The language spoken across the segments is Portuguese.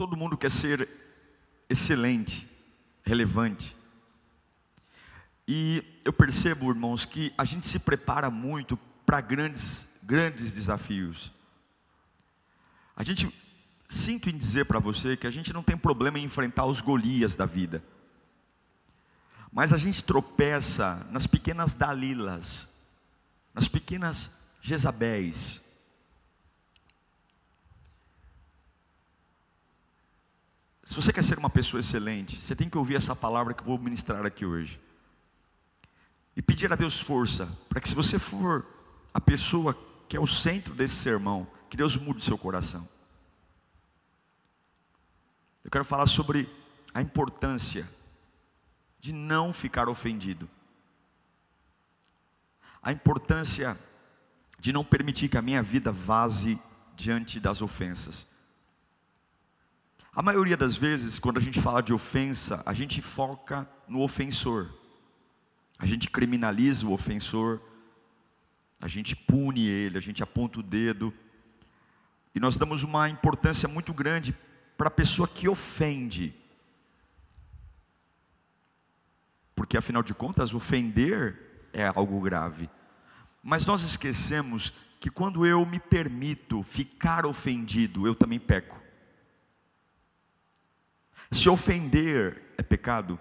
Todo mundo quer ser excelente, relevante. E eu percebo, irmãos, que a gente se prepara muito para grandes, grandes desafios. A gente sinto em dizer para você que a gente não tem problema em enfrentar os Golias da vida. Mas a gente tropeça nas pequenas Dalilas, nas pequenas Jezabéis. Se você quer ser uma pessoa excelente, você tem que ouvir essa palavra que eu vou ministrar aqui hoje. E pedir a Deus força, para que se você for a pessoa que é o centro desse sermão, que Deus mude seu coração. Eu quero falar sobre a importância de não ficar ofendido. A importância de não permitir que a minha vida vaze diante das ofensas. A maioria das vezes, quando a gente fala de ofensa, a gente foca no ofensor. A gente criminaliza o ofensor, a gente pune ele, a gente aponta o dedo. E nós damos uma importância muito grande para a pessoa que ofende. Porque afinal de contas, ofender é algo grave. Mas nós esquecemos que quando eu me permito ficar ofendido, eu também peco. Se ofender é pecado,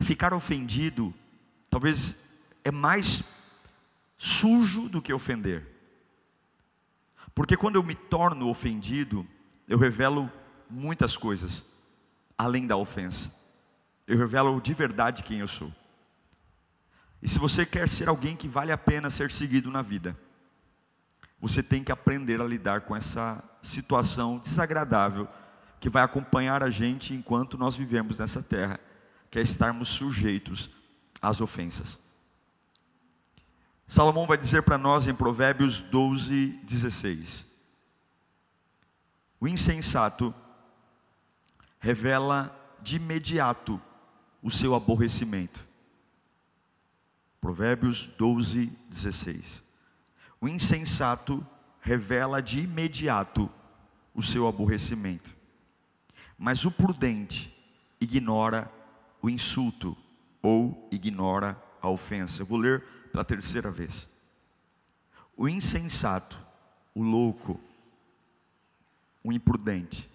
ficar ofendido talvez é mais sujo do que ofender. Porque quando eu me torno ofendido, eu revelo muitas coisas, além da ofensa. Eu revelo de verdade quem eu sou. E se você quer ser alguém que vale a pena ser seguido na vida, você tem que aprender a lidar com essa situação desagradável que vai acompanhar a gente enquanto nós vivemos nessa terra, que é estarmos sujeitos às ofensas. Salomão vai dizer para nós em Provérbios 12, 16: O insensato revela de imediato o seu aborrecimento. Provérbios 12, 16. O insensato revela de imediato o seu aborrecimento, mas o prudente ignora o insulto ou ignora a ofensa. Eu vou ler pela terceira vez. O insensato, o louco, o imprudente,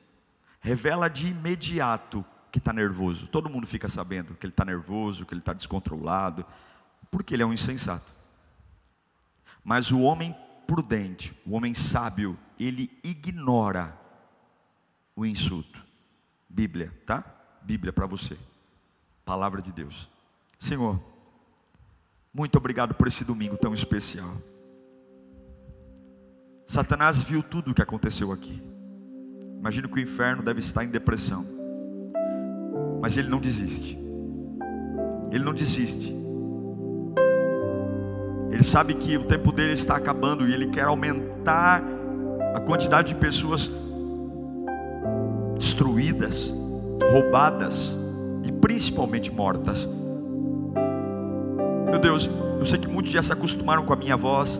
revela de imediato que está nervoso. Todo mundo fica sabendo que ele está nervoso, que ele está descontrolado, porque ele é um insensato. Mas o homem prudente, o homem sábio, ele ignora o insulto. Bíblia, tá? Bíblia para você. Palavra de Deus. Senhor, muito obrigado por esse domingo tão especial. Satanás viu tudo o que aconteceu aqui. Imagino que o inferno deve estar em depressão. Mas ele não desiste. Ele não desiste. Ele sabe que o tempo dele está acabando e ele quer aumentar a quantidade de pessoas destruídas, roubadas e principalmente mortas. Meu Deus, eu sei que muitos já se acostumaram com a minha voz,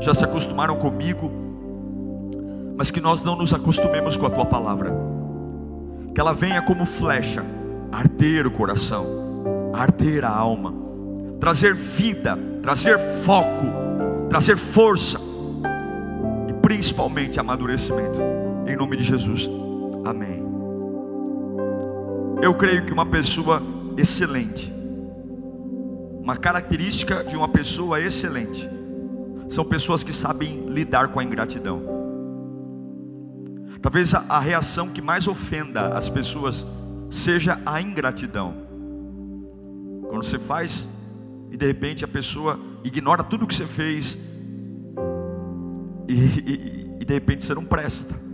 já se acostumaram comigo, mas que nós não nos acostumemos com a tua palavra, que ela venha como flecha, arder o coração, arder a alma, trazer vida, trazer foco, trazer força e principalmente amadurecimento, em nome de Jesus, amém. Eu creio que uma pessoa excelente, uma característica de uma pessoa excelente, são pessoas que sabem lidar com a ingratidão. Talvez a, a reação que mais ofenda as pessoas seja a ingratidão. Quando você faz e de repente a pessoa ignora tudo que você fez e, e, e de repente você não presta.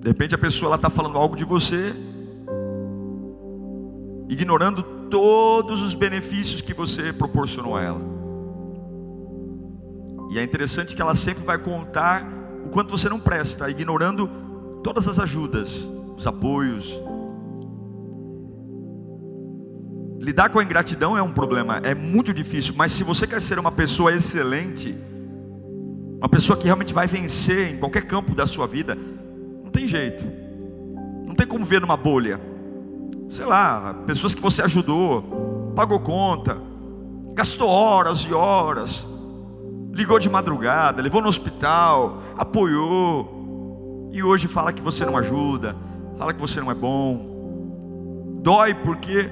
De repente a pessoa está falando algo de você, ignorando todos os benefícios que você proporcionou a ela. E é interessante que ela sempre vai contar o quanto você não presta, ignorando todas as ajudas, os apoios. Lidar com a ingratidão é um problema, é muito difícil, mas se você quer ser uma pessoa excelente, uma pessoa que realmente vai vencer em qualquer campo da sua vida, não tem jeito. Não tem como ver numa bolha. Sei lá, pessoas que você ajudou, pagou conta, gastou horas e horas, ligou de madrugada, levou no hospital, apoiou, e hoje fala que você não ajuda, fala que você não é bom. Dói porque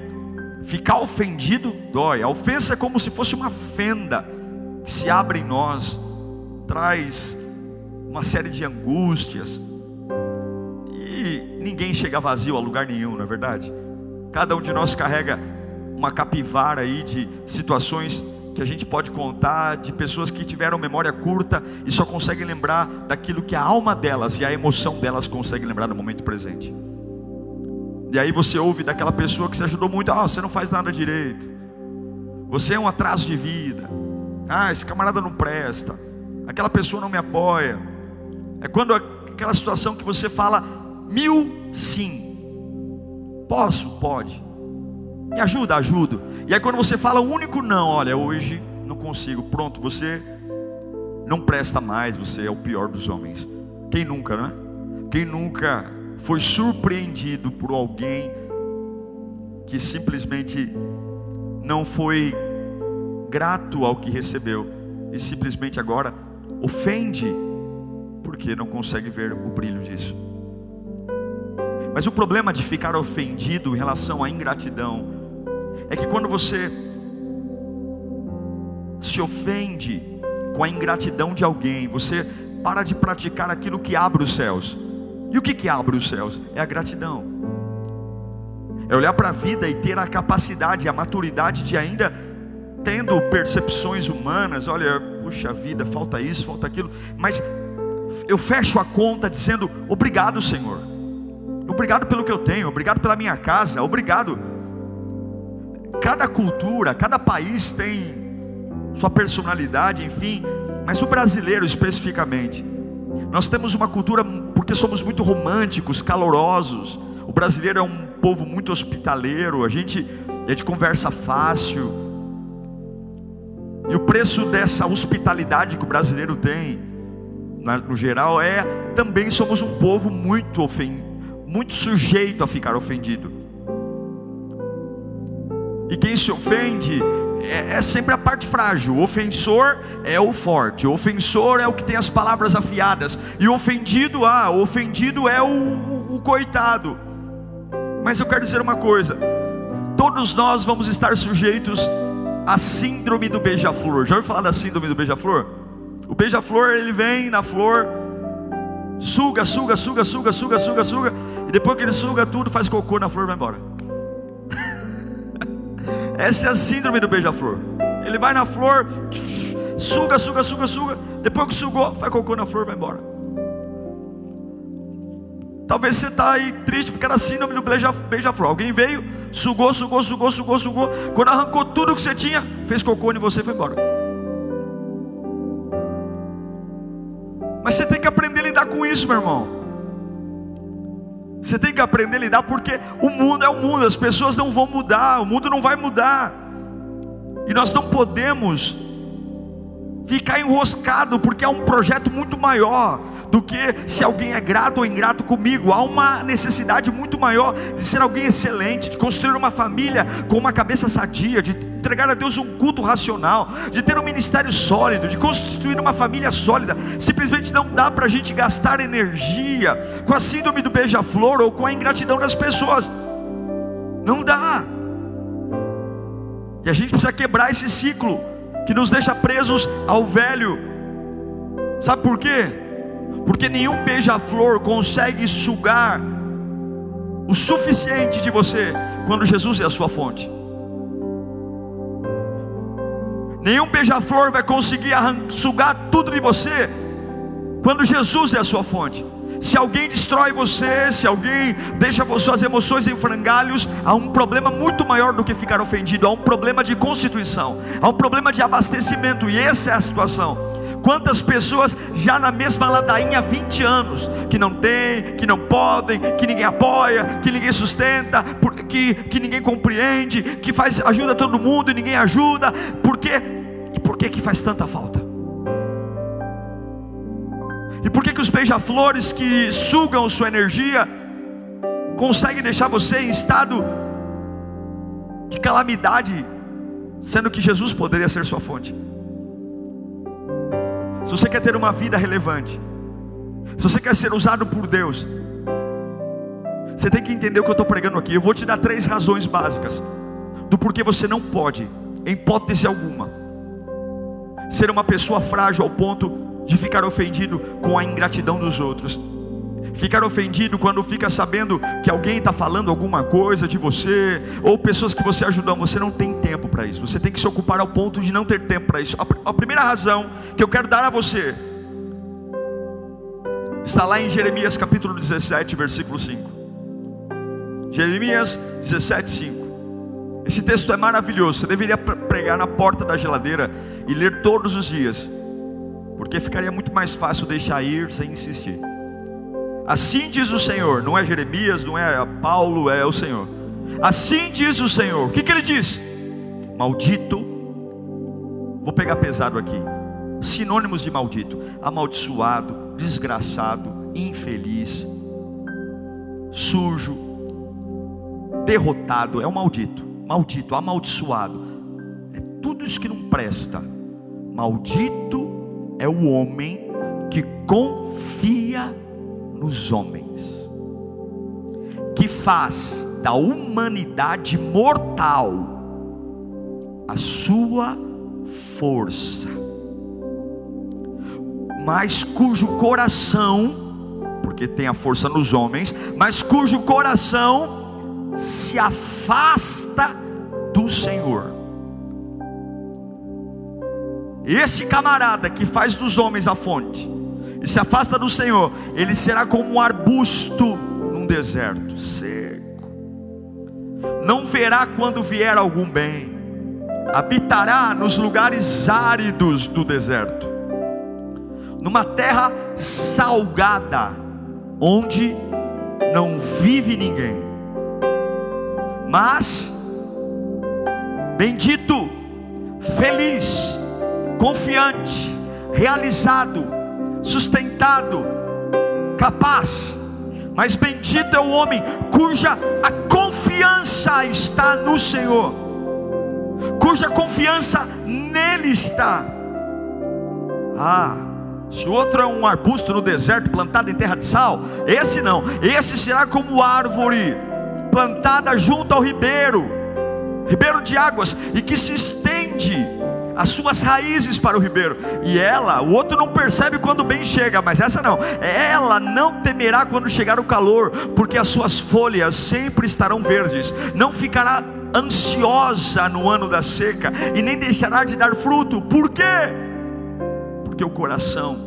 ficar ofendido dói. A ofensa é como se fosse uma fenda que se abre em nós traz uma série de angústias. E ninguém chega vazio a lugar nenhum, não é verdade? Cada um de nós carrega uma capivara aí de situações que a gente pode contar, de pessoas que tiveram memória curta e só conseguem lembrar daquilo que a alma delas e a emoção delas conseguem lembrar no momento presente. E aí você ouve daquela pessoa que se ajudou muito, ah, você não faz nada direito. Você é um atraso de vida. Ah, esse camarada não presta aquela pessoa não me apoia. É quando aquela situação que você fala mil sim. Posso? Pode. Me ajuda? Ajudo. E aí quando você fala um único não, olha, hoje não consigo. Pronto, você não presta mais, você é o pior dos homens. Quem nunca, não é? Quem nunca foi surpreendido por alguém que simplesmente não foi grato ao que recebeu e simplesmente agora ofende, porque não consegue ver o brilho disso. Mas o problema de ficar ofendido em relação à ingratidão é que quando você se ofende com a ingratidão de alguém, você para de praticar aquilo que abre os céus. E o que, que abre os céus? É a gratidão. É olhar para a vida e ter a capacidade, a maturidade de ainda tendo percepções humanas, olha, puxa vida, falta isso, falta aquilo, mas eu fecho a conta dizendo: obrigado, Senhor, obrigado pelo que eu tenho, obrigado pela minha casa, obrigado. Cada cultura, cada país tem sua personalidade, enfim, mas o brasileiro especificamente, nós temos uma cultura porque somos muito românticos, calorosos. O brasileiro é um povo muito hospitaleiro, a gente, a gente conversa fácil, e o preço dessa hospitalidade que o brasileiro tem, no geral, é também somos um povo muito ofendido, muito sujeito a ficar ofendido. E quem se ofende é, é, sempre a parte frágil. O ofensor é o forte. O ofensor é o que tem as palavras afiadas. E o ofendido, ah, o ofendido é o, o, o coitado. Mas eu quero dizer uma coisa: todos nós vamos estar sujeitos a síndrome do beija-flor. Já ouviu falar da síndrome do beija-flor? O beija-flor ele vem na flor, suga, suga, suga, suga, suga, suga, suga, e depois que ele suga tudo, faz cocô na flor e vai embora. Essa é a síndrome do beija-flor. Ele vai na flor, suga, suga, suga, suga, depois que sugou, faz cocô na flor e vai embora. Talvez você está aí triste porque era síndrome do beija-flor. Alguém veio, sugou, sugou, sugou, sugou, sugou. Quando arrancou tudo que você tinha, fez cocô e você foi embora. Mas você tem que aprender a lidar com isso, meu irmão. Você tem que aprender a lidar porque o mundo é o mundo, as pessoas não vão mudar, o mundo não vai mudar. E nós não podemos ficar enroscado, porque há um projeto muito maior do que se alguém é grato ou ingrato comigo. Há uma necessidade muito maior de ser alguém excelente, de construir uma família com uma cabeça sadia, de entregar a Deus um culto racional, de ter um ministério sólido, de construir uma família sólida. Simplesmente não dá para a gente gastar energia com a síndrome do beija-flor ou com a ingratidão das pessoas. Não dá. E a gente precisa quebrar esse ciclo que nos deixa presos ao velho. Sabe por quê? Porque nenhum beija-flor consegue sugar o suficiente de você quando Jesus é a sua fonte. Nenhum beija-flor vai conseguir sugar tudo de você quando Jesus é a sua fonte. Se alguém destrói você, se alguém deixa suas emoções em frangalhos, há um problema muito maior do que ficar ofendido, há um problema de constituição, há um problema de abastecimento, e essa é a situação. Quantas pessoas já na mesma ladainha há 20 anos, que não tem, que não podem, que ninguém apoia, que ninguém sustenta, que, que ninguém compreende, que faz ajuda todo mundo e ninguém ajuda, por quê? E por que que faz tanta falta? E por que que os beija-flores que sugam sua energia conseguem deixar você em estado de calamidade, sendo que Jesus poderia ser sua fonte? Se você quer ter uma vida relevante, se você quer ser usado por Deus, você tem que entender o que eu estou pregando aqui. Eu vou te dar três razões básicas do porquê você não pode, em hipótese alguma, ser uma pessoa frágil ao ponto de ficar ofendido com a ingratidão dos outros. Ficar ofendido quando fica sabendo que alguém está falando alguma coisa de você, ou pessoas que você ajudou, você não tem tempo para isso. Você tem que se ocupar ao ponto de não ter tempo para isso. A primeira razão que eu quero dar a você está lá em Jeremias capítulo 17, versículo 5. Jeremias 17, 5. Esse texto é maravilhoso. Você deveria pregar na porta da geladeira e ler todos os dias, porque ficaria muito mais fácil deixar ir sem insistir. Assim diz o Senhor, não é Jeremias, não é Paulo, é o Senhor. Assim diz o Senhor. O que, que ele diz? Maldito, vou pegar pesado aqui. Sinônimos de maldito: amaldiçoado, desgraçado, infeliz, sujo, derrotado, é um maldito, maldito, amaldiçoado. É tudo isso que não presta. Maldito é o homem que confia nos homens, que faz da humanidade mortal a sua força, mas cujo coração, porque tem a força nos homens, mas cujo coração se afasta do Senhor. Esse camarada que faz dos homens a fonte, e se afasta do Senhor, ele será como um arbusto num deserto seco. Não verá quando vier algum bem. Habitará nos lugares áridos do deserto. Numa terra salgada, onde não vive ninguém. Mas bendito, feliz, confiante, realizado, sustentado, capaz. Mas bendito é o homem cuja a confiança está no Senhor, cuja confiança nele está. Ah, se o outro é um arbusto no deserto plantado em terra de sal, esse não, esse será como árvore plantada junto ao ribeiro, ribeiro de águas, e que se estende as suas raízes para o ribeiro. E ela, o outro não percebe quando bem chega, mas essa não. Ela não temerá quando chegar o calor, porque as suas folhas sempre estarão verdes. Não ficará ansiosa no ano da seca e nem deixará de dar fruto. Por quê? Porque o coração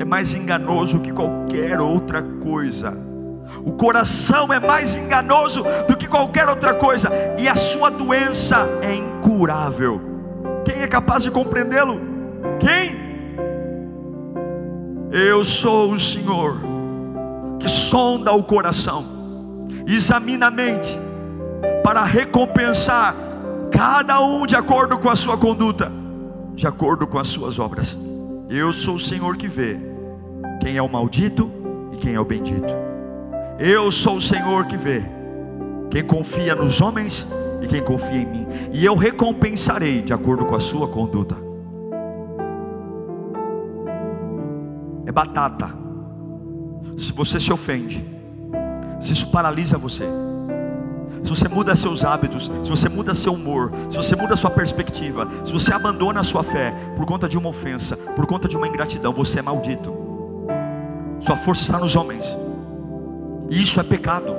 é mais enganoso que qualquer outra coisa. O coração é mais enganoso do que qualquer outra coisa, e a sua doença é incurável. Quem é capaz de compreendê-lo? Quem? Eu sou o Senhor que sonda o coração, examina a mente, para recompensar cada um de acordo com a sua conduta, de acordo com as suas obras. Eu sou o Senhor que vê quem é o maldito e quem é o bendito. Eu sou o Senhor que vê quem confia nos homens e quem confia em mim, e eu recompensarei de acordo com a sua conduta. É batata. Se você se ofende, se isso paralisa você, se você muda seus hábitos, se você muda seu humor, se você muda sua perspectiva, se você abandona a sua fé por conta de uma ofensa, por conta de uma ingratidão, você é maldito. Sua força está nos homens. E isso é pecado.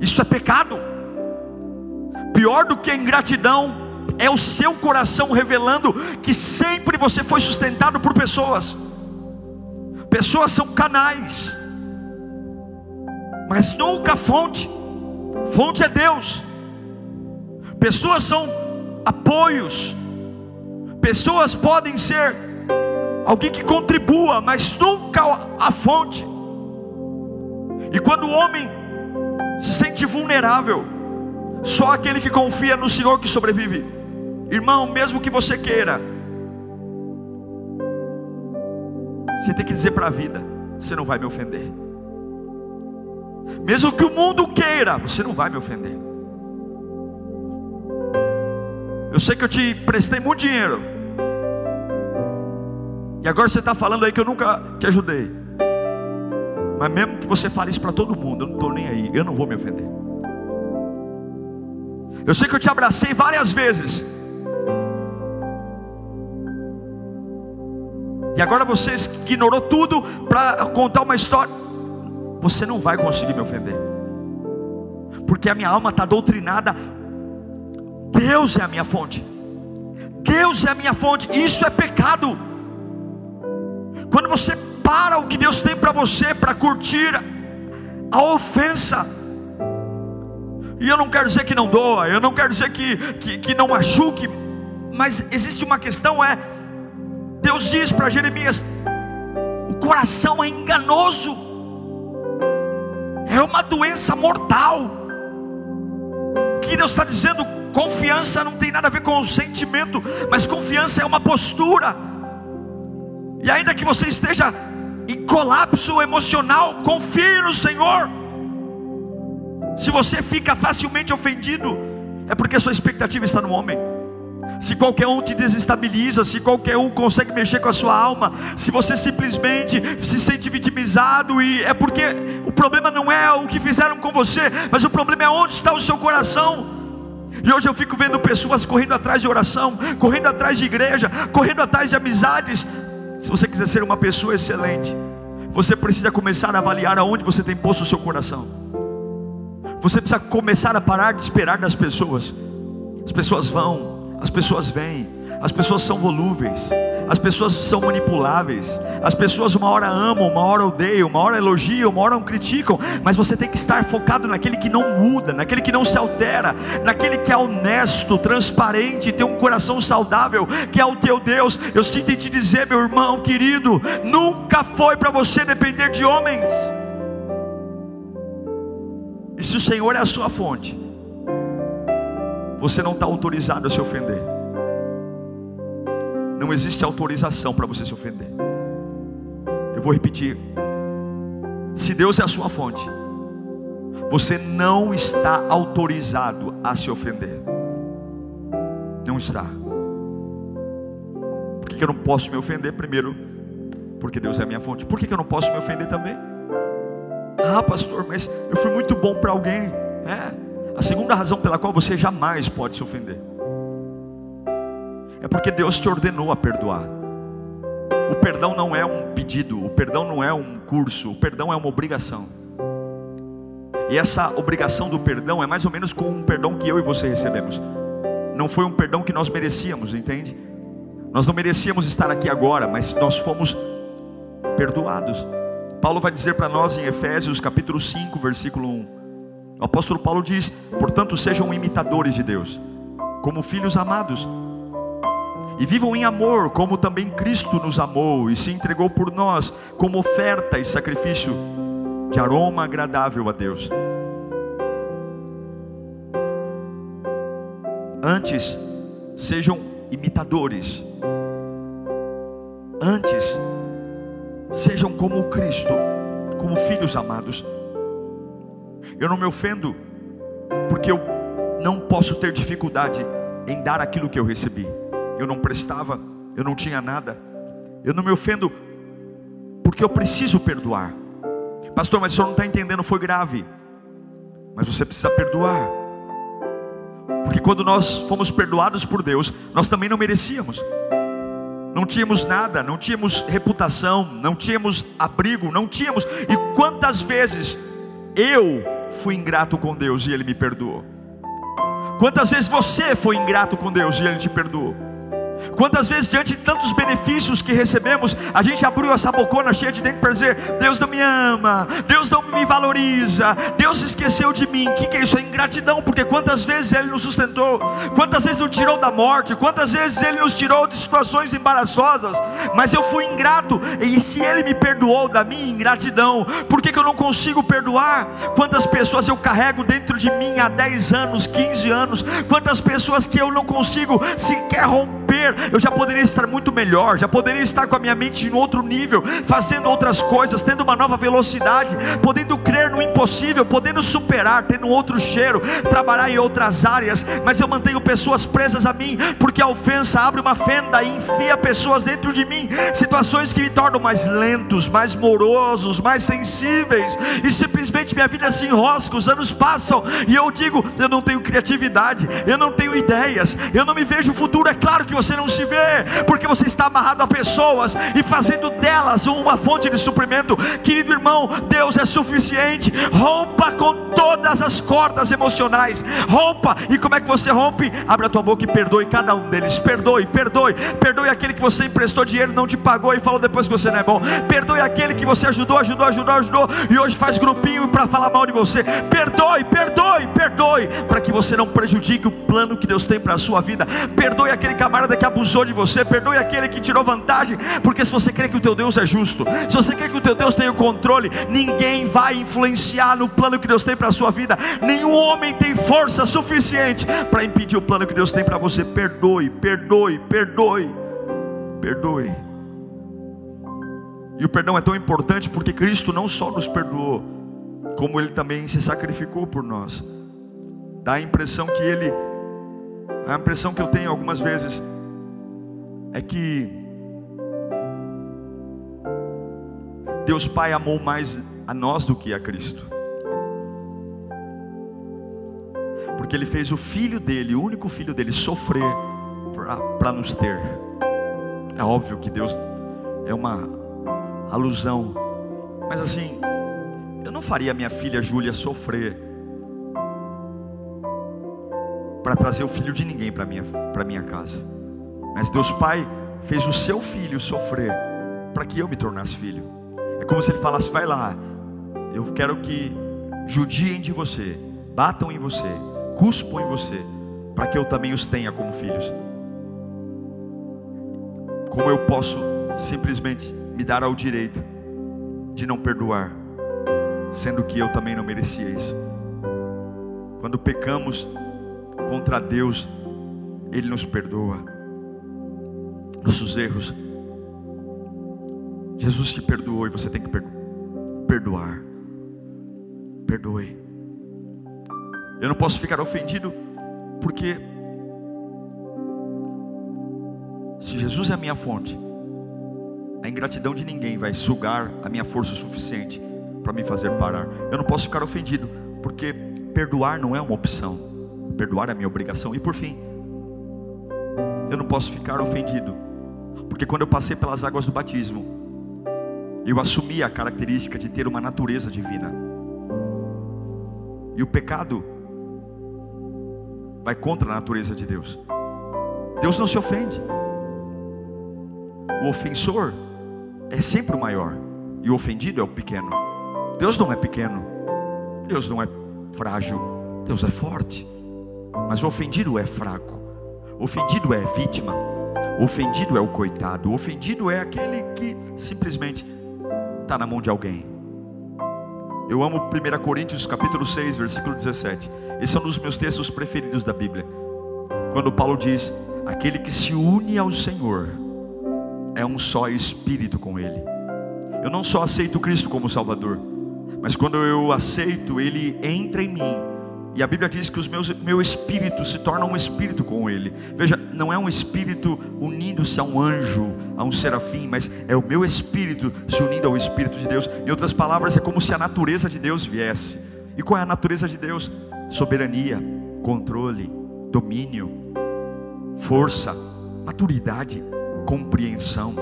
Isso é pecado. Pior do que a ingratidão é o seu coração revelando que sempre você foi sustentado por pessoas. Pessoas são canais. mas nunca fonte. Fonte é Deus. Pessoas são apoios. Pessoas podem ser alguém que contribua, mas nunca a fonte. E quando o homem se sente vulnerável, só aquele que confia no Senhor que sobrevive. Irmão, mesmo que você queira, você tem que dizer para a vida: você não vai me ofender. Mesmo que o mundo queira, você não vai me ofender. Eu sei que eu te prestei muito dinheiro. E agora você está falando aí que eu nunca te ajudei. Mas mesmo que você fale isso para todo mundo, eu não estou nem aí, eu não vou me ofender. Eu sei que eu te abracei várias vezes. E agora você ignorou tudo para contar uma história. Você não vai conseguir me ofender. Porque a minha alma está doutrinada. Deus é a minha fonte. Deus é a minha fonte. Isso é pecado. Quando você para o que Deus tem para você para curtir a ofensa e eu não quero dizer que não doa, eu não quero dizer que, que, que não machuque, mas existe uma questão: é, Deus diz para Jeremias: o coração é enganoso, é uma doença mortal. O que Deus está dizendo, confiança não tem nada a ver com o sentimento, mas confiança é uma postura. E ainda que você esteja em colapso emocional, confie no Senhor. Se você fica facilmente ofendido, é porque sua expectativa está no homem. Se qualquer um te desestabiliza, se qualquer um consegue mexer com a sua alma, se você simplesmente se sente vitimizado, e é porque o problema não é o que fizeram com você, mas o problema é onde está o seu coração. E hoje eu fico vendo pessoas correndo atrás de oração, correndo atrás de igreja, correndo atrás de amizades. Se você quiser ser uma pessoa excelente, você precisa começar a avaliar aonde você tem posto o seu coração. Você precisa começar a parar de esperar das pessoas. As pessoas vão, as pessoas vêm, as pessoas são volúveis, as pessoas são manipuláveis, as pessoas uma hora amam, uma hora odeiam, uma hora elogiam, uma hora criticam, mas você tem que estar focado naquele que não muda, naquele que não se altera, naquele que é honesto, transparente, tem um coração saudável, que é o teu Deus. Eu sinto em te dizer, meu irmão querido, nunca foi para você depender de homens. E se o Senhor é a sua fonte, você não está autorizado a se ofender. Não existe autorização para você se ofender. Eu vou repetir. Se Deus é a sua fonte, você não está autorizado a se ofender. Não está. Por que eu não posso me ofender? Primeiro, porque Deus é a minha fonte. Por que eu não posso me ofender também? Ah, pastor, mas eu fui muito bom para alguém. É. A segunda razão pela qual você jamais pode se ofender é porque Deus te ordenou a perdoar. O perdão não é um pedido, o perdão não é um curso, o perdão é uma obrigação. E essa obrigação do perdão é mais ou menos com um perdão que eu e você recebemos. Não foi um perdão que nós merecíamos, entende? Nós não merecíamos estar aqui agora, mas nós fomos perdoados. Paulo vai dizer para nós em Efésios capítulo 5, versículo 1. O apóstolo Paulo diz: "Portanto, sejam imitadores de Deus, como filhos amados, e vivam em amor, como também Cristo nos amou e se entregou por nós como oferta e sacrifício de aroma agradável a Deus." Antes, sejam imitadores. Antes, Sejam como Cristo, como filhos amados. Eu não me ofendo, porque eu não posso ter dificuldade em dar aquilo que eu recebi. Eu não prestava, eu não tinha nada. Eu não me ofendo, porque eu preciso perdoar. Pastor, mas o senhor não está entendendo, foi grave. Mas você precisa perdoar. Porque quando nós fomos perdoados por Deus, nós também não merecíamos não tínhamos nada, não tínhamos reputação, não tínhamos abrigo, não tínhamos. E quantas vezes eu fui ingrato com Deus e Ele me perdoou? Quantas vezes você foi ingrato com Deus e Ele te perdoou? Quantas vezes, diante de tantos benefícios que recebemos, a gente abriu essa bocona cheia de dentro para dizer: Deus não me ama, Deus não me valoriza, Deus esqueceu de mim. O que, que é isso? É ingratidão, porque quantas vezes Ele nos sustentou, quantas vezes nos tirou da morte, quantas vezes Ele nos tirou de situações embaraçosas, mas eu fui ingrato, e se Ele me perdoou da minha ingratidão, por que, que eu não consigo perdoar? Quantas pessoas eu carrego dentro de mim há 10 anos, 15 anos, quantas pessoas que eu não consigo sequer romper, eu já poderia estar muito melhor, já poderia estar com a minha mente em outro nível, fazendo outras coisas, tendo uma nova velocidade, podendo crer no impossível, podendo superar, tendo outro cheiro, trabalhar em outras áreas, mas eu mantenho pessoas presas a mim, porque a ofensa abre uma fenda e enfia pessoas dentro de mim, situações que me tornam mais lentos, mais morosos, mais sensíveis, e simplesmente minha vida se enrosca, os anos passam, e eu digo: eu não tenho criatividade, eu não tenho ideias, eu não me vejo futuro. É claro que você não se vê, porque você está amarrado a pessoas e fazendo delas uma fonte de suprimento. Querido irmão, Deus é suficiente. Rompa com todas as cordas emocionais. Rompa. E como é que você rompe? Abra a tua boca e perdoe cada um deles. Perdoe, perdoe. Perdoe aquele que você emprestou dinheiro, não te pagou e falou depois que você não é bom. Perdoe aquele que você ajudou, ajudou, ajudou, ajudou e hoje faz grupinho para falar mal de você. Perdoe, perdoe, perdoe, para que você não prejudique o plano que Deus tem para a sua vida. Perdoe aquele camarada que abusou de você, perdoe aquele que tirou vantagem, porque se você crê que o teu Deus é justo, se você crê que o teu Deus tem o controle, ninguém vai influenciar no plano que Deus tem para a sua vida. Nenhum homem tem força suficiente para impedir o plano que Deus tem para você. Perdoe, perdoe, perdoe, perdoe. E o perdão é tão importante porque Cristo não só nos perdoou, como Ele também se sacrificou por nós. Dá a impressão que Ele, a impressão que eu tenho algumas vezes é que Deus Pai amou mais a nós do que a Cristo. Porque Ele fez o filho dele, o único filho dele, sofrer para nos ter. É óbvio que Deus é uma alusão, mas assim, eu não faria minha filha Júlia sofrer para trazer o filho de ninguém para minha para minha casa. Mas Deus Pai fez o seu filho sofrer para que eu me tornasse filho. É como se ele falasse: vai lá, eu quero que judiem de você, batam em você, cuspam em você, para que eu também os tenha como filhos. Como eu posso simplesmente me dar ao direito de não perdoar, sendo que eu também não merecia isso? Quando pecamos contra Deus, Ele nos perdoa nossos erros. Jesus te perdoou e você tem que perdoar. Perdoe. Eu não posso ficar ofendido porque se Jesus é a minha fonte, a ingratidão de ninguém vai sugar a minha força o suficiente para me fazer parar. Eu não posso ficar ofendido porque perdoar não é uma opção. Perdoar é minha obrigação. E por fim, eu não posso ficar ofendido porque quando eu passei pelas águas do batismo, eu assumi a característica de ter uma natureza divina. E o pecado vai contra a natureza de Deus. Deus não se ofende. O ofensor é sempre o maior e o ofendido é o pequeno. Deus não é pequeno. Deus não é frágil. Deus é forte. Mas o ofendido é fraco. O ofendido é vítima. O ofendido é o coitado, o ofendido é aquele que simplesmente está na mão de alguém. Eu amo 1 Coríntios capítulo 6, versículo 17. Esse é um dos meus textos preferidos da Bíblia. Quando Paulo diz: Aquele que se une ao Senhor é um só espírito com Ele. Eu não só aceito Cristo como Salvador, mas quando eu aceito, Ele entra em mim e a Bíblia diz que meus, meu espírito se torna um espírito com Ele. Veja, não é um espírito unindo-se a um anjo, a um serafim, mas é o meu espírito se unindo ao Espírito de Deus. Em outras palavras, é como se a natureza de Deus viesse. E qual é a natureza de Deus? Soberania, controle, domínio, força, maturidade, compreensão.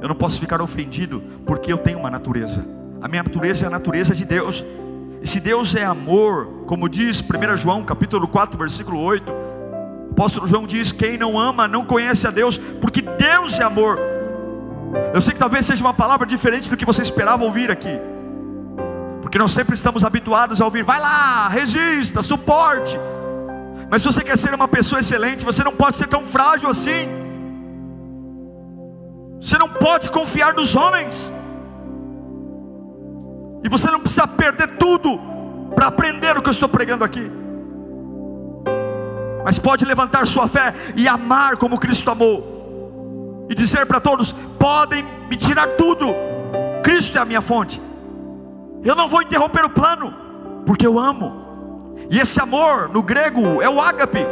Eu não posso ficar ofendido porque eu tenho uma natureza. A minha natureza é a natureza de Deus. Se Deus é amor, como diz 1 João capítulo 4, versículo 8, apóstolo João diz: quem não ama não conhece a Deus, porque Deus é amor. Eu sei que talvez seja uma palavra diferente do que você esperava ouvir aqui, porque nós sempre estamos habituados a ouvir: vai lá, resista, suporte. Mas se você quer ser uma pessoa excelente, você não pode ser tão frágil assim. Você não pode confiar nos homens. E você não precisa perder tudo para aprender o que eu estou pregando aqui. Mas pode levantar sua fé e amar como Cristo amou. E dizer para todos: podem me tirar tudo. Cristo é a minha fonte. Eu não vou interromper o plano, porque eu amo. E esse amor, no grego, é o ágape.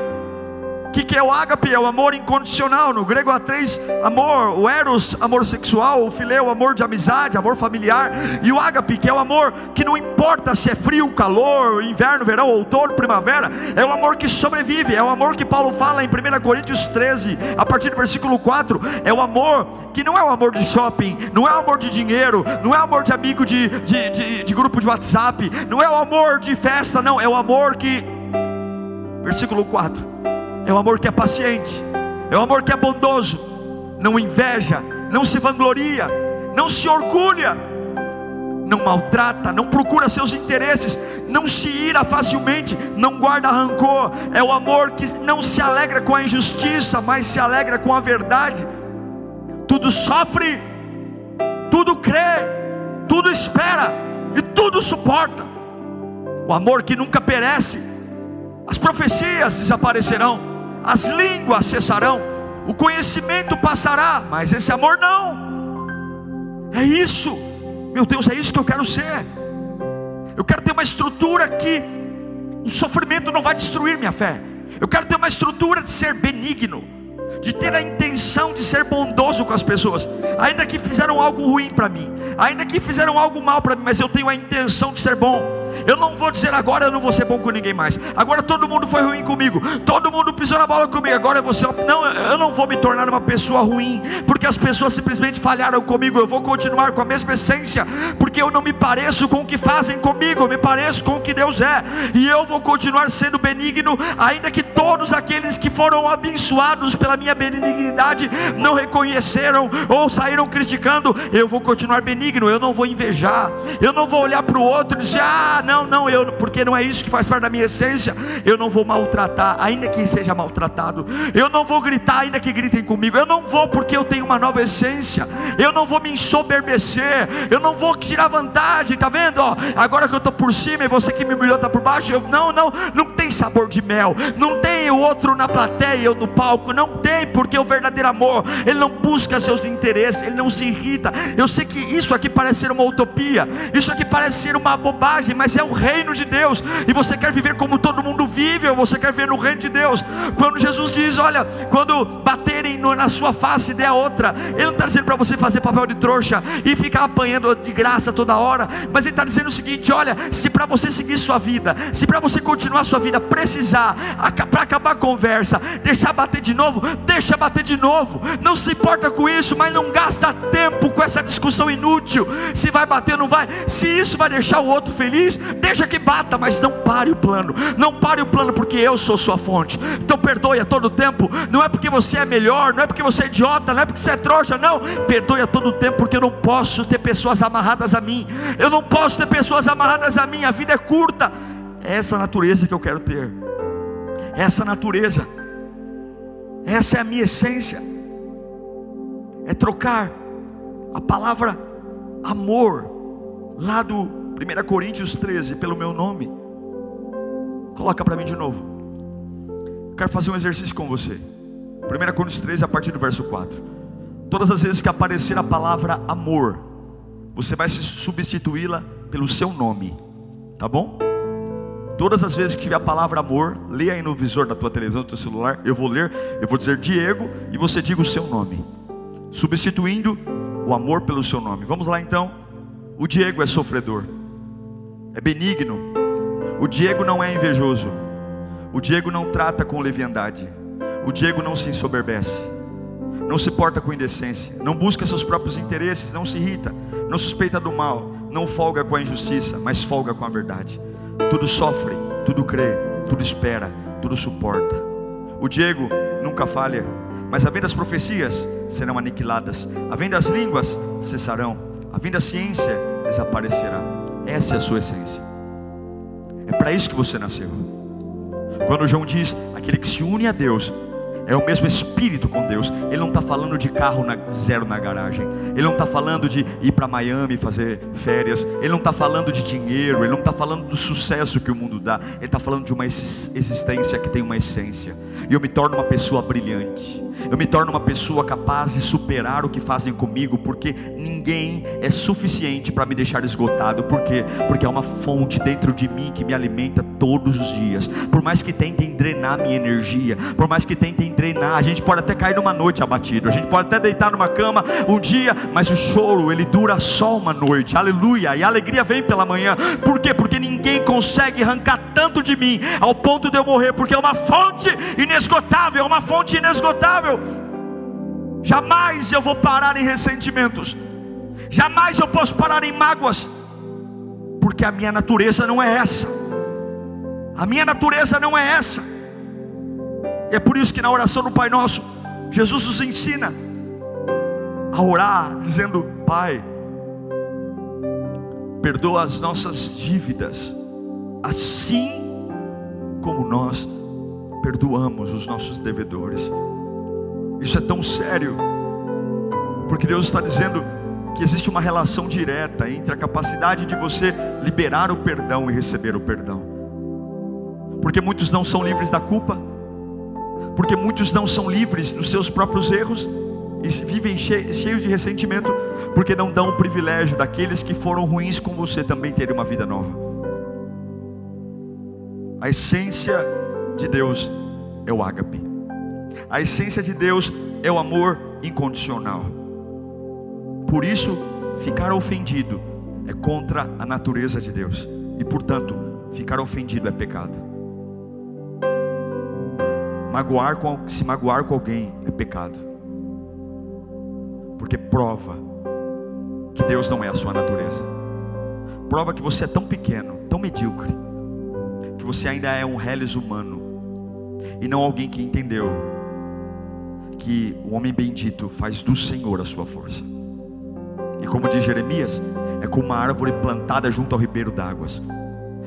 Que, que é o ágape? É o amor incondicional. No grego há três amor: o eros, amor sexual, o fileu, amor de amizade, amor familiar, e o ágape, que é o amor que não importa se é frio, calor, inverno, verão, outono, primavera, é o amor que sobrevive, é o amor que Paulo fala em 1 Coríntios 13, a partir do versículo 4. É o amor que não é o amor de shopping, não é o amor de dinheiro, não é o amor de amigo de, de, de, de grupo de WhatsApp, não é o amor de festa, não, é o amor que. Versículo 4 é o amor que é paciente, é o amor que é bondoso, não inveja, não se vangloria, não se orgulha, não maltrata, não procura seus interesses, não se ira facilmente, não guarda rancor. É o amor que não se alegra com a injustiça, mas se alegra com a verdade. Tudo sofre, tudo crê, tudo espera e tudo suporta. O amor que nunca perece. As profecias desaparecerão as línguas cessarão, o conhecimento passará, mas esse amor não. É isso, meu Deus, é isso que eu quero ser. Eu quero ter uma estrutura que o sofrimento não vai destruir minha fé. Eu quero ter uma estrutura de ser benigno, de ter a intenção de ser bondoso com as pessoas, ainda que fizeram algo ruim para mim, ainda que fizeram algo mal para mim, mas eu tenho a intenção de ser bom. Eu não vou dizer agora eu não vou ser bom com ninguém mais. Agora todo mundo foi ruim comigo. Todo mundo pisou na bola comigo. Agora eu. Não, eu não vou me tornar uma pessoa ruim. Porque as pessoas simplesmente falharam comigo. Eu vou continuar com a mesma essência. Porque eu não me pareço com o que fazem comigo. Eu me pareço com o que Deus é. E eu vou continuar sendo benigno. Ainda que todos aqueles que foram abençoados pela minha benignidade não reconheceram ou saíram criticando. Eu vou continuar benigno. Eu não vou invejar. Eu não vou olhar para o outro e dizer: Ah, não não, não, eu, porque não é isso que faz parte da minha essência. Eu não vou maltratar, ainda que seja maltratado. Eu não vou gritar, ainda que gritem comigo. Eu não vou porque eu tenho uma nova essência. Eu não vou me ensoberbecer. Eu não vou tirar vantagem, tá vendo? Ó, agora que eu estou por cima e você que me humilhou está por baixo. Eu, não, não, não tem sabor de mel. Não tem o outro na plateia, eu no palco. Não tem, porque o verdadeiro amor, ele não busca seus interesses, ele não se irrita. Eu sei que isso aqui parece ser uma utopia, isso aqui parece ser uma bobagem, mas é é o reino de Deus, e você quer viver como todo mundo vive, ou você quer viver no reino de Deus. Quando Jesus diz: Olha, quando baterem na sua face, dê a outra, Ele não está dizendo para você fazer papel de trouxa e ficar apanhando de graça toda hora, mas Ele está dizendo o seguinte: Olha, se para você seguir sua vida, se para você continuar sua vida precisar, para acabar a conversa, deixar bater de novo, deixa bater de novo, não se importa com isso, mas não gasta tempo com essa discussão inútil. Se vai bater, não vai, se isso vai deixar o outro feliz, deixa que bata, mas não pare o plano, não pare o plano, porque eu sou sua fonte. Então perdoe a todo tempo, não é porque você é melhor, não é porque você é idiota, não é porque você é trouxa, não. Perdoe a todo tempo, porque eu não posso ter pessoas amarradas a mim, eu não posso ter pessoas amarradas a mim, a vida é curta. É essa natureza que eu quero ter, essa natureza, essa é a minha essência, é trocar a palavra amor lá do 1 Coríntios 13, pelo meu nome. Coloca para mim de novo. quero fazer um exercício com você. 1 Coríntios 13, a partir do verso 4. Todas as vezes que aparecer a palavra amor, você vai substituí-la pelo seu nome, tá bom? Todas as vezes que tiver a palavra amor, leia aí no visor da tua televisão, do teu celular. Eu vou ler, eu vou dizer Diego e você diga o seu nome, substituindo o amor pelo seu nome. Vamos lá então. O Diego é sofredor é benigno. O Diego não é invejoso. O Diego não trata com leviandade. O Diego não se ensoberbece. Não se porta com indecência. Não busca seus próprios interesses. Não se irrita. Não suspeita do mal. Não folga com a injustiça, mas folga com a verdade. Tudo sofre, tudo crê, tudo espera, tudo suporta. O Diego nunca falha, mas havendo as profecias serão aniquiladas, havendo as línguas cessarão, havendo a ciência desaparecerá. Essa é a sua essência. É para isso que você nasceu. Quando João diz: aquele que se une a Deus é o mesmo espírito com Deus. Ele não está falando de carro na, zero na garagem. Ele não está falando de ir para Miami fazer férias. Ele não está falando de dinheiro. Ele não está falando do sucesso que o mundo dá. Ele está falando de uma existência que tem uma essência. E eu me torno uma pessoa brilhante. Eu me torno uma pessoa capaz de superar o que fazem comigo, porque ninguém é suficiente para me deixar esgotado. Por quê? Porque há uma fonte dentro de mim que me alimenta todos os dias. Por mais que tentem drenar minha energia, por mais que tentem drenar. A gente pode até cair numa noite abatido, a gente pode até deitar numa cama um dia, mas o choro ele dura só uma noite. Aleluia! E a alegria vem pela manhã. Por quê? Porque ninguém consegue arrancar tanto de mim ao ponto de eu morrer, porque é uma fonte inesgotável, é uma fonte inesgotável. Jamais eu vou parar em ressentimentos. Jamais eu posso parar em mágoas. Porque a minha natureza não é essa. A minha natureza não é essa. E é por isso que na oração do Pai Nosso, Jesus nos ensina a orar, dizendo: Pai, perdoa as nossas dívidas, assim como nós perdoamos os nossos devedores. Isso é tão sério, porque Deus está dizendo que existe uma relação direta entre a capacidade de você liberar o perdão e receber o perdão, porque muitos não são livres da culpa porque muitos não são livres dos seus próprios erros e vivem cheios de ressentimento, porque não dão o privilégio daqueles que foram ruins com você também terem uma vida nova. A essência de Deus é o ágape. A essência de Deus é o amor incondicional. Por isso, ficar ofendido é contra a natureza de Deus. E portanto, ficar ofendido é pecado. Magoar com, se magoar com alguém é pecado. Porque prova que Deus não é a sua natureza. Prova que você é tão pequeno, tão medíocre, que você ainda é um reles humano e não alguém que entendeu que o homem bendito faz do Senhor a sua força. E como diz Jeremias, é como uma árvore plantada junto ao ribeiro d'águas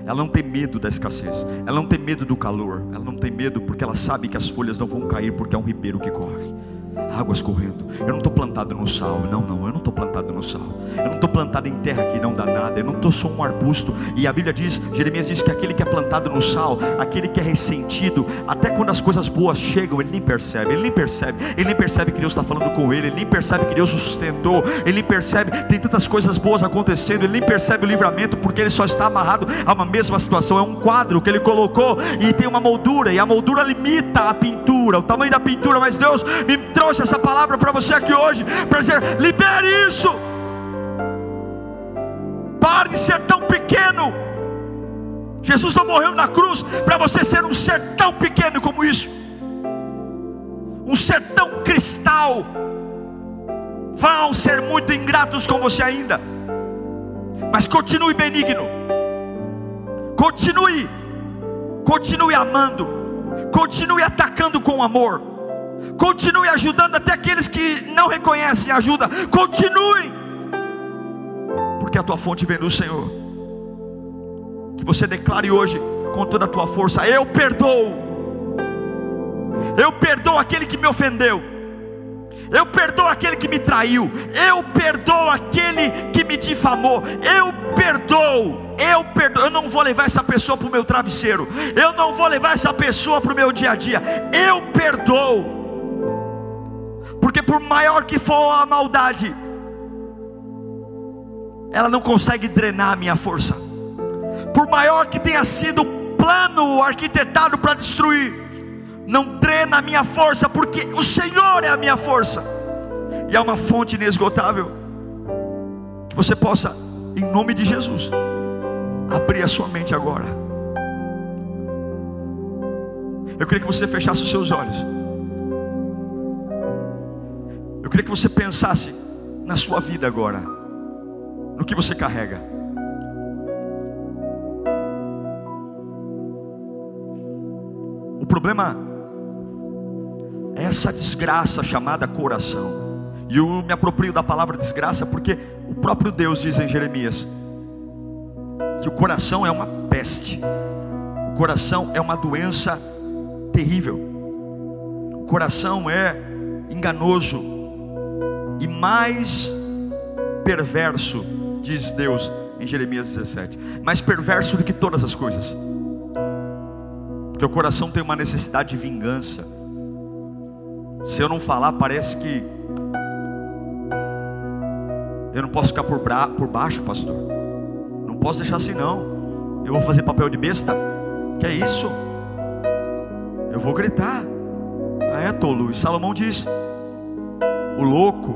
ela não tem medo da escassez, ela não tem medo do calor, ela não tem medo porque ela sabe que as folhas não vão cair porque é um ribeiro que corre águas correndo. Eu não estou plantado no sal, não, não, eu não estou plantado no sal. Eu não estou plantado em terra que não dá nada. Eu não estou só um arbusto. E a Bíblia diz, Jeremias diz que aquele que é plantado no sal, aquele que é ressentido, até quando as coisas boas chegam, ele nem percebe, ele nem percebe, ele nem percebe que Deus está falando com ele, ele nem percebe que Deus o sustentou, ele nem percebe, tem tantas coisas boas acontecendo, ele nem percebe o livramento porque ele só está amarrado a uma mesma situação. É um quadro que ele colocou e tem uma moldura, e a moldura limita a pintura, o tamanho da pintura, mas Deus me trouxe trouxe essa palavra para você aqui hoje, para dizer: libere isso. Pare de ser tão pequeno. Jesus não morreu na cruz para você ser um ser tão pequeno como isso, um ser tão cristal. Vão ser muito ingratos com você ainda, mas continue benigno, continue, continue amando, continue atacando com amor Continue ajudando até aqueles que não reconhecem ajuda. Continue, porque a tua fonte vem do Senhor. Que você declare hoje com toda a tua força: Eu perdoo. Eu perdoo aquele que me ofendeu. Eu perdoo aquele que me traiu. Eu perdoo aquele que me difamou. Eu perdoo. Eu perdoo. Eu não vou levar essa pessoa para o meu travesseiro. Eu não vou levar essa pessoa para o meu dia a dia. Eu perdoo por maior que for a maldade, ela não consegue drenar a minha força. Por maior que tenha sido o plano arquitetado para destruir, não drena a minha força, porque o Senhor é a minha força. E é uma fonte inesgotável. Que você possa, em nome de Jesus, abrir a sua mente agora. Eu queria que você fechasse os seus olhos. Eu queria que você pensasse na sua vida agora, no que você carrega. O problema é essa desgraça chamada coração. E eu me aproprio da palavra desgraça porque o próprio Deus diz em Jeremias que o coração é uma peste, o coração é uma doença terrível, o coração é enganoso e mais perverso, diz Deus em Jeremias 17, mais perverso do que todas as coisas, porque o coração tem uma necessidade de vingança. Se eu não falar, parece que eu não posso ficar por, bra... por baixo, pastor. Não posso deixar assim, não. Eu vou fazer papel de besta. Que é isso? Eu vou gritar. Ah, é tolo. E Salomão diz: o louco,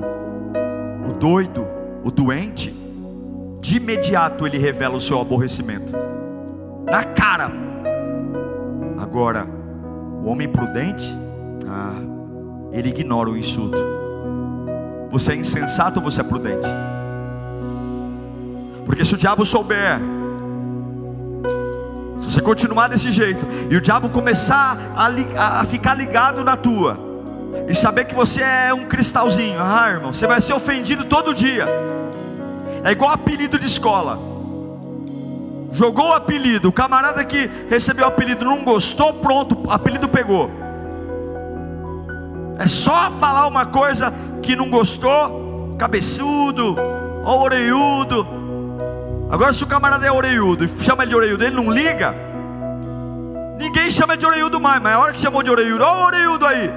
o doido, o doente, de imediato ele revela o seu aborrecimento. Na cara. Agora, o homem prudente, ah, ele ignora o insulto. Você é insensato ou você é prudente? Porque se o diabo souber, se você continuar desse jeito, e o diabo começar a, a ficar ligado na tua, e saber que você é um cristalzinho, ah irmão, você vai ser ofendido todo dia. É igual apelido de escola. Jogou o apelido, o camarada que recebeu o apelido não gostou, pronto, apelido pegou. É só falar uma coisa que não gostou, cabeçudo, ou orelhudo, Agora, se o camarada é orelhudo e chama ele de orelhudo, ele não liga. Ninguém chama de orelhudo mais, mas a hora que chamou de orelhudo, olha o orelhudo aí.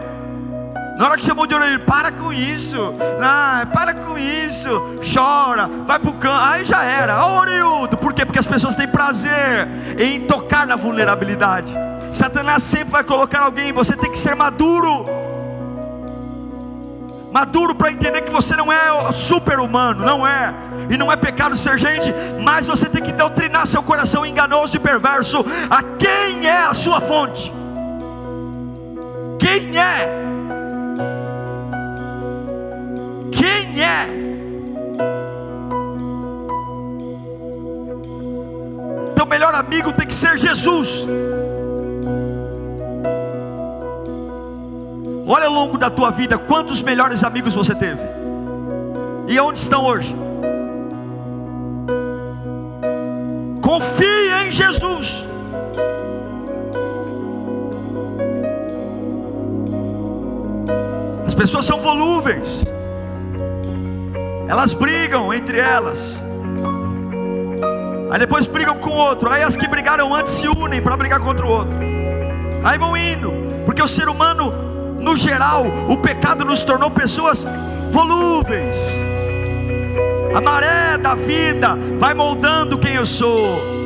Na hora que chamou de orelhudo, para com isso, ah, para com isso, chora, vai pro canto, aí já era, olha o por quê? Porque as pessoas têm prazer em tocar na vulnerabilidade. Satanás sempre vai colocar alguém, você tem que ser maduro maduro para entender que você não é super humano, não é, e não é pecado ser gente, mas você tem que doutrinar seu coração enganoso e perverso a quem é a sua fonte. Quem é? Quem é? Teu melhor amigo tem que ser Jesus. Olha ao longo da tua vida quantos melhores amigos você teve. E onde estão hoje? Confie em Jesus. As pessoas são volúveis. Elas brigam entre elas. Aí depois brigam com o outro. Aí as que brigaram antes se unem para brigar contra o outro. Aí vão indo, porque o ser humano no geral, o pecado nos tornou pessoas volúveis. A maré da vida vai moldando quem eu sou.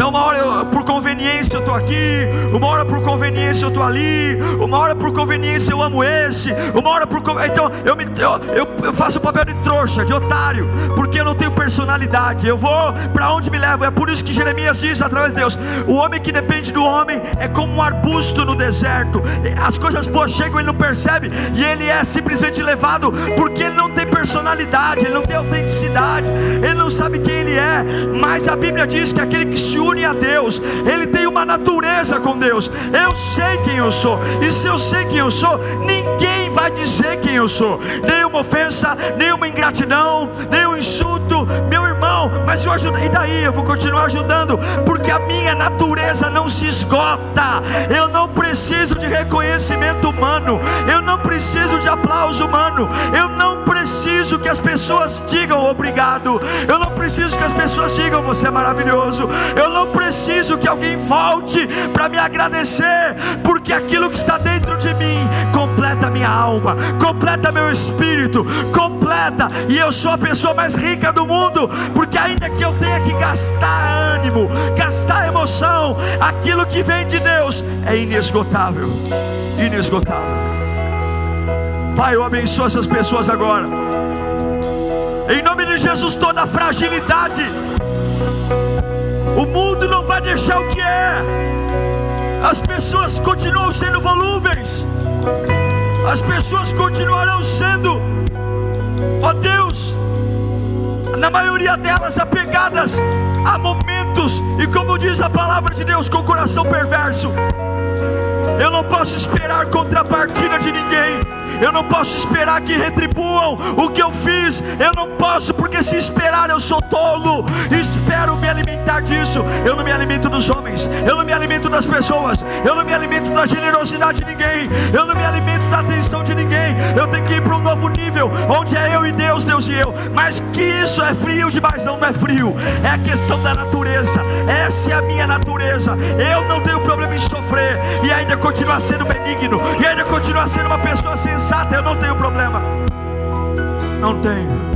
Então, uma hora eu, por conveniência eu estou aqui, uma hora por conveniência eu estou ali, uma hora por conveniência eu amo esse, uma hora por então eu, me, eu, eu faço o papel de trouxa, de otário, porque eu não tenho personalidade. Eu vou para onde me levo. É por isso que Jeremias diz através de Deus: o homem que depende do homem é como um arbusto no deserto. As coisas boas chegam, ele não percebe e ele é simplesmente levado porque ele não tem personalidade, ele não tem autenticidade, ele não sabe quem ele é. Mas a Bíblia diz que aquele que se une a Deus, ele tem uma natureza com Deus. Eu sei quem eu sou, e se eu sei quem eu sou, ninguém vai dizer quem eu sou, nenhuma ofensa, nenhuma ingratidão, nenhum insulto, meu irmão. Mas eu ajudo, e daí eu vou continuar ajudando, porque a minha natureza não se esgota. Eu não preciso de reconhecimento humano, eu não preciso de aplauso humano, eu não preciso que as pessoas digam obrigado, eu não preciso que as pessoas digam você é maravilhoso, eu não preciso que alguém volte para me agradecer, porque aquilo que está dentro de mim completa minha alma, completa meu espírito, completa, e eu sou a pessoa mais rica do mundo, porque ainda que eu tenha que gastar ânimo, gastar emoção, aquilo que vem de Deus é inesgotável inesgotável. Pai, eu abençoo essas pessoas agora. Em nome de Jesus, toda fragilidade o mundo não vai deixar o que é. As pessoas continuam sendo volúveis. As pessoas continuarão sendo, ó Deus, na maioria delas apegadas a momentos e como diz a palavra de Deus, com coração perverso. Eu não posso esperar contrapartida de ninguém. Eu não posso esperar que retribuam o que eu fiz. Eu não posso, porque se esperar eu sou tolo. Espero me alimentar disso. Eu não me alimento dos homens. Eu não me alimento das pessoas. Eu não me alimento da generosidade de ninguém. Eu não me alimento da atenção de ninguém. Eu tenho que ir para um novo nível, onde é eu e Deus, Deus e eu. Mas que isso é frio demais, não, não é frio. É a questão da natureza. Essa é a minha natureza. Eu não tenho problema em sofrer e ainda continuar sendo benigno e ainda continuar sendo uma pessoa sensata. Eu não tenho problema. Não tenho.